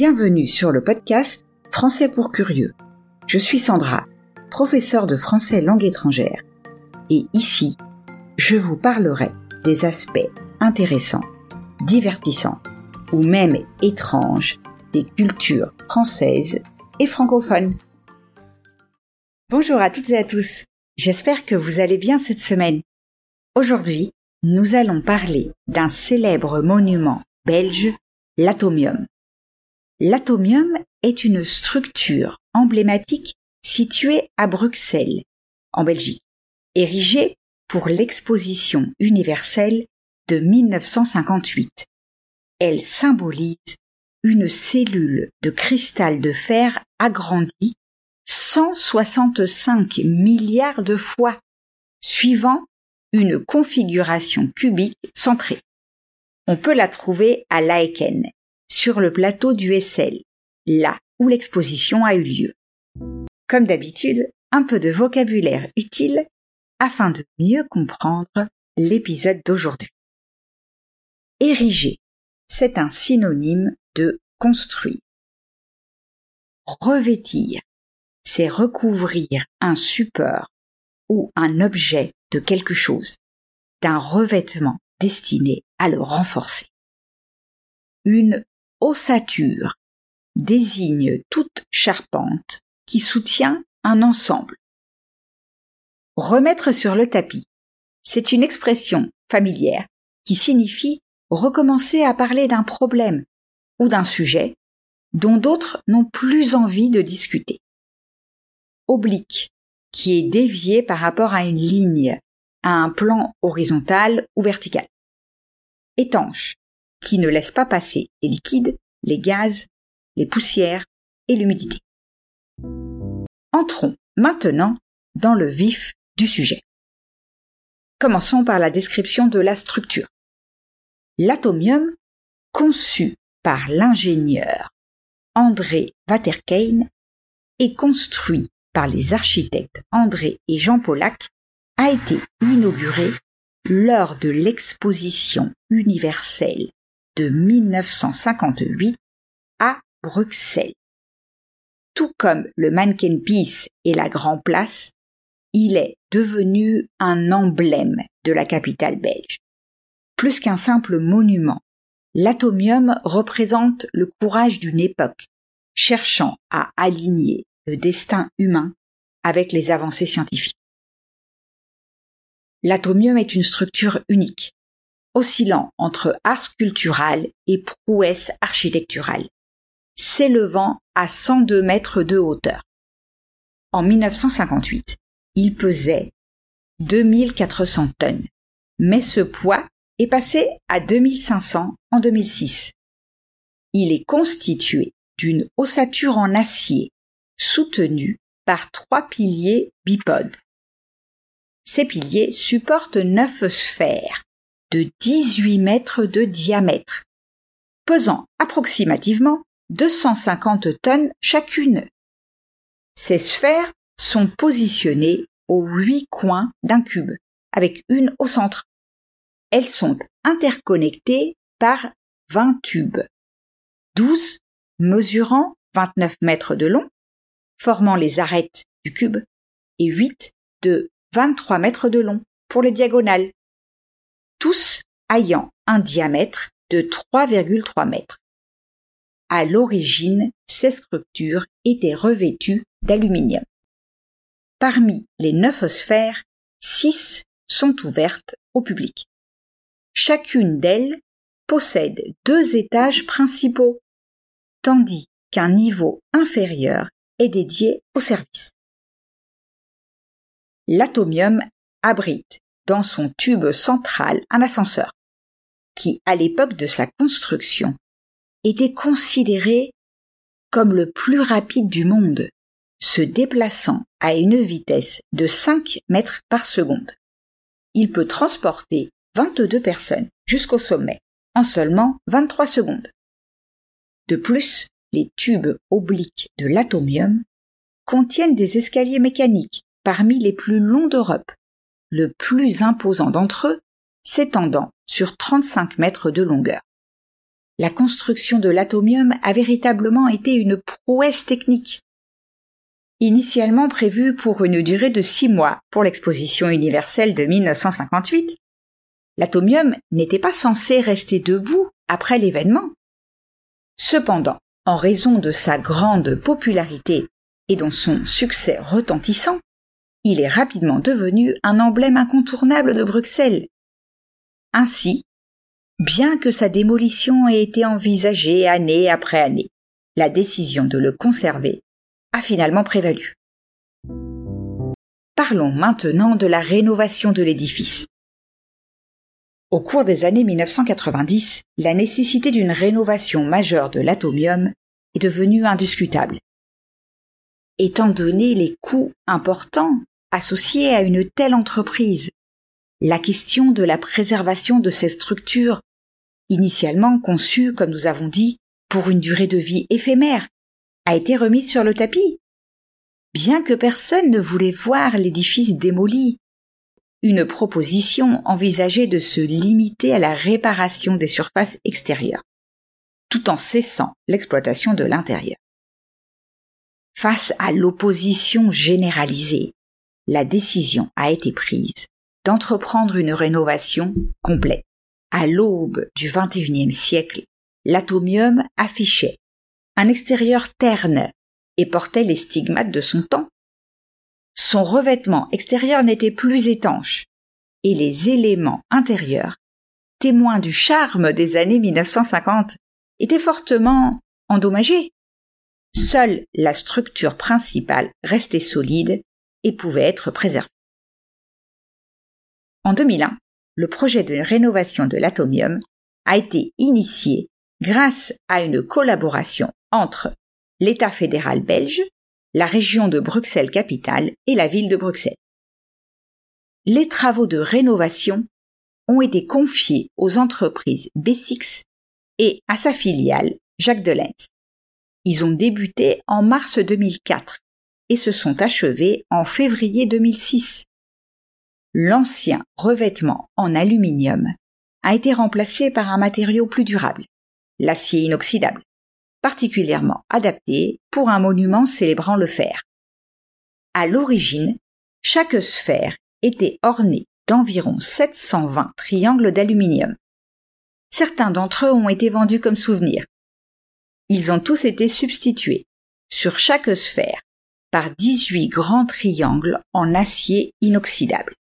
Bienvenue sur le podcast Français pour curieux. Je suis Sandra, professeure de français langue étrangère. Et ici, je vous parlerai des aspects intéressants, divertissants ou même étranges des cultures françaises et francophones. Bonjour à toutes et à tous. J'espère que vous allez bien cette semaine. Aujourd'hui, nous allons parler d'un célèbre monument belge, l'atomium. L'atomium est une structure emblématique située à Bruxelles, en Belgique, érigée pour l'exposition universelle de 1958. Elle symbolise une cellule de cristal de fer agrandie 165 milliards de fois, suivant une configuration cubique centrée. On peut la trouver à Laeken, sur le plateau du SL, là où l'exposition a eu lieu. Comme d'habitude, un peu de vocabulaire utile afin de mieux comprendre l'épisode d'aujourd'hui. Ériger, c'est un synonyme de construire. Revêtir, c'est recouvrir un support ou un objet de quelque chose, d'un revêtement destiné à le renforcer. Une ossature désigne toute charpente qui soutient un ensemble. Remettre sur le tapis, c'est une expression familière qui signifie recommencer à parler d'un problème ou d'un sujet dont d'autres n'ont plus envie de discuter. Oblique, qui est dévié par rapport à une ligne, à un plan horizontal ou vertical. Étanche, qui ne laisse pas passer les liquides, les gaz, les poussières et l'humidité. Entrons maintenant dans le vif du sujet. Commençons par la description de la structure. L'atomium, conçu par l'ingénieur André Waterkane et construit par les architectes André et Jean Pollack, a été inauguré lors de l'exposition universelle de 1958 à Bruxelles. Tout comme le Mannequin Peace et la Grand Place, il est devenu un emblème de la capitale belge. Plus qu'un simple monument, l'atomium représente le courage d'une époque, cherchant à aligner le destin humain avec les avancées scientifiques. L'atomium est une structure unique, oscillant entre art sculptural et prouesse architecturale, s'élevant à 102 mètres de hauteur. En 1958, il pesait 2400 tonnes, mais ce poids est passé à 2500 en 2006. Il est constitué d'une ossature en acier soutenue par trois piliers bipodes. Ces piliers supportent neuf sphères de 18 mètres de diamètre, pesant approximativement 250 tonnes chacune. Ces sphères sont positionnées aux huit coins d'un cube, avec une au centre. Elles sont interconnectées par 20 tubes, 12 mesurant 29 mètres de long, formant les arêtes du cube, et 8 de 23 mètres de long pour les diagonales, tous ayant un diamètre de 3,3 mètres. À l'origine, ces structures étaient revêtues d'aluminium. Parmi les neuf sphères, six sont ouvertes au public. Chacune d'elles possède deux étages principaux, tandis qu'un niveau inférieur est dédié au service. L'atomium abrite dans son tube central un ascenseur, qui, à l'époque de sa construction, était considéré comme le plus rapide du monde, se déplaçant à une vitesse de 5 mètres par seconde. Il peut transporter 22 personnes jusqu'au sommet en seulement 23 secondes. De plus, les tubes obliques de l'atomium contiennent des escaliers mécaniques parmi les plus longs d'Europe, le plus imposant d'entre eux s'étendant sur 35 mètres de longueur. la construction de l'atomium a véritablement été une prouesse technique. Initialement prévue pour une durée de six mois pour l'exposition universelle de 1958, l'atomium n'était pas censé rester debout après l'événement. Cependant, en raison de sa grande popularité et dans son succès retentissant, il est rapidement devenu un emblème incontournable de Bruxelles. Ainsi, bien que sa démolition ait été envisagée année après année, la décision de le conserver a finalement prévalu. Parlons maintenant de la rénovation de l'édifice. Au cours des années 1990, la nécessité d'une rénovation majeure de l'atomium est devenue indiscutable. Étant donné les coûts importants associés à une telle entreprise, la question de la préservation de ces structures, initialement conçues, comme nous avons dit, pour une durée de vie éphémère, a été remise sur le tapis. Bien que personne ne voulait voir l'édifice démoli, une proposition envisageait de se limiter à la réparation des surfaces extérieures, tout en cessant l'exploitation de l'intérieur. Face à l'opposition généralisée, la décision a été prise d'entreprendre une rénovation complète. À l'aube du XXIe siècle, l'atomium affichait un extérieur terne et portait les stigmates de son temps. Son revêtement extérieur n'était plus étanche, et les éléments intérieurs, témoins du charme des années 1950, étaient fortement endommagés. Seule la structure principale restait solide et pouvait être préservée. En 2001, le projet de rénovation de l'atomium a été initié grâce à une collaboration entre l'État fédéral belge, la région de Bruxelles-Capitale et la ville de Bruxelles. Les travaux de rénovation ont été confiés aux entreprises B6 et à sa filiale Jacques Delens. Ils ont débuté en mars 2004 et se sont achevés en février 2006. L'ancien revêtement en aluminium a été remplacé par un matériau plus durable, l'acier inoxydable particulièrement adapté pour un monument célébrant le fer. À l'origine, chaque sphère était ornée d'environ 720 triangles d'aluminium. Certains d'entre eux ont été vendus comme souvenirs. Ils ont tous été substitués, sur chaque sphère, par 18 grands triangles en acier inoxydable.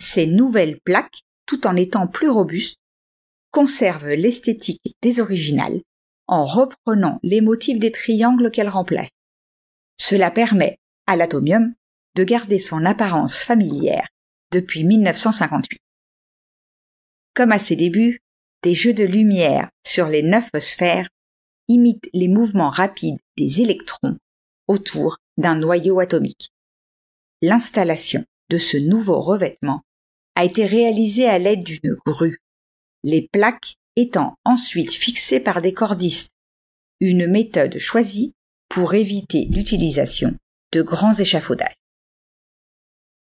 Ces nouvelles plaques, tout en étant plus robustes, conservent l'esthétique des originales en reprenant les motifs des triangles qu'elle remplace. Cela permet à l'atomium de garder son apparence familière depuis 1958. Comme à ses débuts, des jeux de lumière sur les neuf sphères imitent les mouvements rapides des électrons autour d'un noyau atomique. L'installation de ce nouveau revêtement a été réalisée à l'aide d'une grue. Les plaques étant ensuite fixé par des cordistes, une méthode choisie pour éviter l'utilisation de grands échafaudages.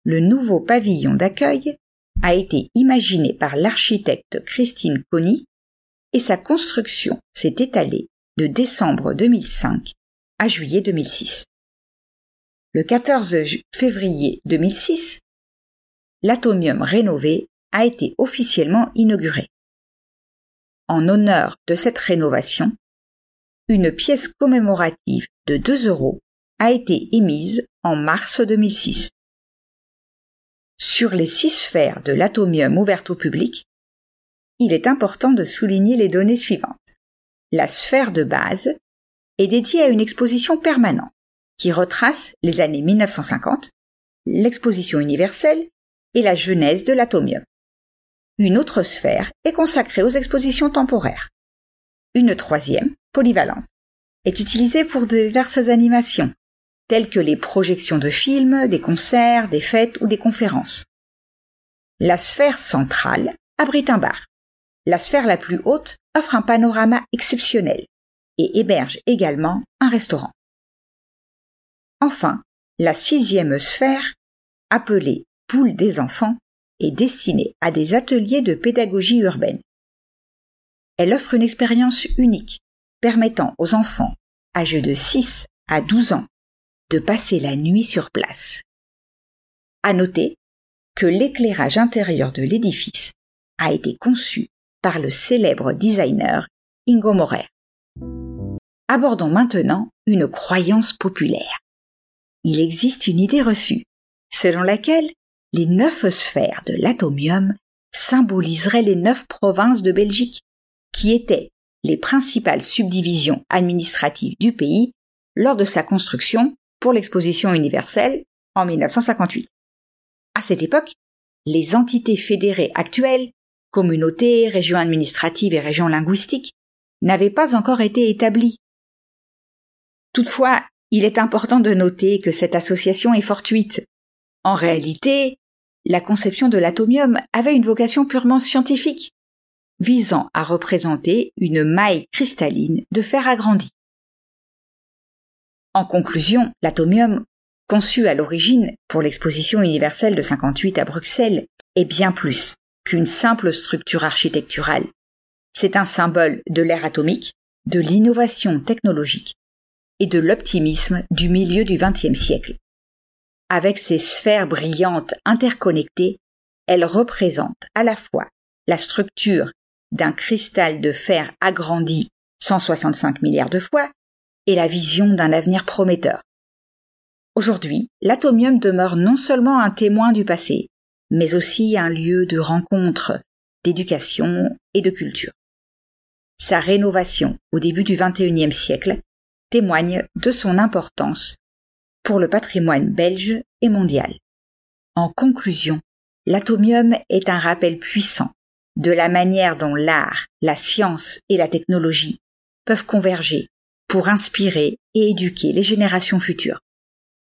Le nouveau pavillon d'accueil a été imaginé par l'architecte Christine Conny et sa construction s'est étalée de décembre 2005 à juillet 2006. Le 14 février 2006, l'atomium rénové a été officiellement inauguré en honneur de cette rénovation, une pièce commémorative de 2 euros a été émise en mars 2006. Sur les six sphères de l'atomium ouvertes au public, il est important de souligner les données suivantes. La sphère de base est dédiée à une exposition permanente qui retrace les années 1950, l'exposition universelle et la genèse de l'atomium. Une autre sphère est consacrée aux expositions temporaires. Une troisième, polyvalente, est utilisée pour diverses animations, telles que les projections de films, des concerts, des fêtes ou des conférences. La sphère centrale abrite un bar. La sphère la plus haute offre un panorama exceptionnel et héberge également un restaurant. Enfin, la sixième sphère, appelée poule des enfants, est destiné à des ateliers de pédagogie urbaine. Elle offre une expérience unique, permettant aux enfants âgés de 6 à 12 ans de passer la nuit sur place. À noter que l'éclairage intérieur de l'édifice a été conçu par le célèbre designer Ingo Morer. Abordons maintenant une croyance populaire. Il existe une idée reçue, selon laquelle les neuf sphères de l'atomium symboliseraient les neuf provinces de Belgique, qui étaient les principales subdivisions administratives du pays lors de sa construction pour l'exposition universelle en 1958. À cette époque, les entités fédérées actuelles, communautés, régions administratives et régions linguistiques, n'avaient pas encore été établies. Toutefois, il est important de noter que cette association est fortuite. En réalité, la conception de l'atomium avait une vocation purement scientifique, visant à représenter une maille cristalline de fer agrandi. En conclusion, l'atomium, conçu à l'origine pour l'exposition universelle de 58 à Bruxelles, est bien plus qu'une simple structure architecturale. C'est un symbole de l'ère atomique, de l'innovation technologique et de l'optimisme du milieu du XXe siècle. Avec ses sphères brillantes interconnectées, elle représente à la fois la structure d'un cristal de fer agrandi 165 milliards de fois et la vision d'un avenir prometteur. Aujourd'hui, l'atomium demeure non seulement un témoin du passé, mais aussi un lieu de rencontre, d'éducation et de culture. Sa rénovation au début du XXIe siècle témoigne de son importance pour le patrimoine belge et mondial. En conclusion, l'atomium est un rappel puissant de la manière dont l'art, la science et la technologie peuvent converger pour inspirer et éduquer les générations futures.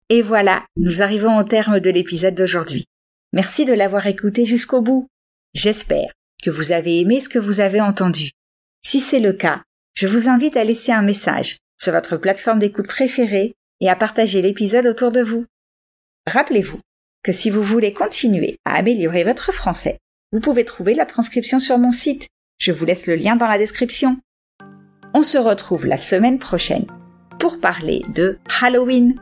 Et voilà, nous arrivons au terme de l'épisode d'aujourd'hui. Merci de l'avoir écouté jusqu'au bout. J'espère que vous avez aimé ce que vous avez entendu. Si c'est le cas, je vous invite à laisser un message sur votre plateforme d'écoute préférée et à partager l'épisode autour de vous. Rappelez-vous que si vous voulez continuer à améliorer votre français, vous pouvez trouver la transcription sur mon site. Je vous laisse le lien dans la description. On se retrouve la semaine prochaine pour parler de Halloween.